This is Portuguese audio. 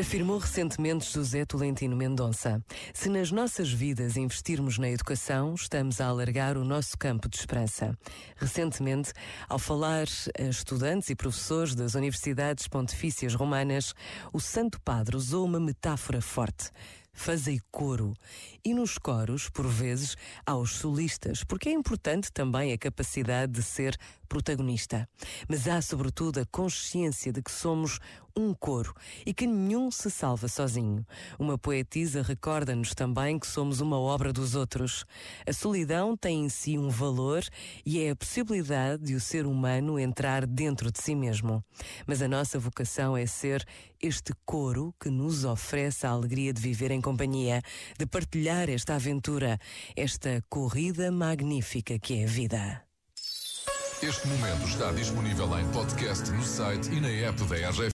Afirmou recentemente José Tolentino Mendonça: Se nas nossas vidas investirmos na educação, estamos a alargar o nosso campo de esperança. Recentemente, ao falar a estudantes e professores das Universidades Pontifícias Romanas, o Santo Padre usou uma metáfora forte fazei coro. E nos coros, por vezes, aos solistas, porque é importante também a capacidade de ser protagonista. Mas há, sobretudo, a consciência de que somos um coro e que nenhum se salva sozinho. Uma poetisa recorda-nos também que somos uma obra dos outros. A solidão tem em si um valor e é a possibilidade de o ser humano entrar dentro de si mesmo. Mas a nossa vocação é ser este coro que nos oferece a alegria de viver em companhia, de partilhar esta aventura, esta corrida magnífica que é a vida. Este momento está disponível em podcast no site e na app da RGF.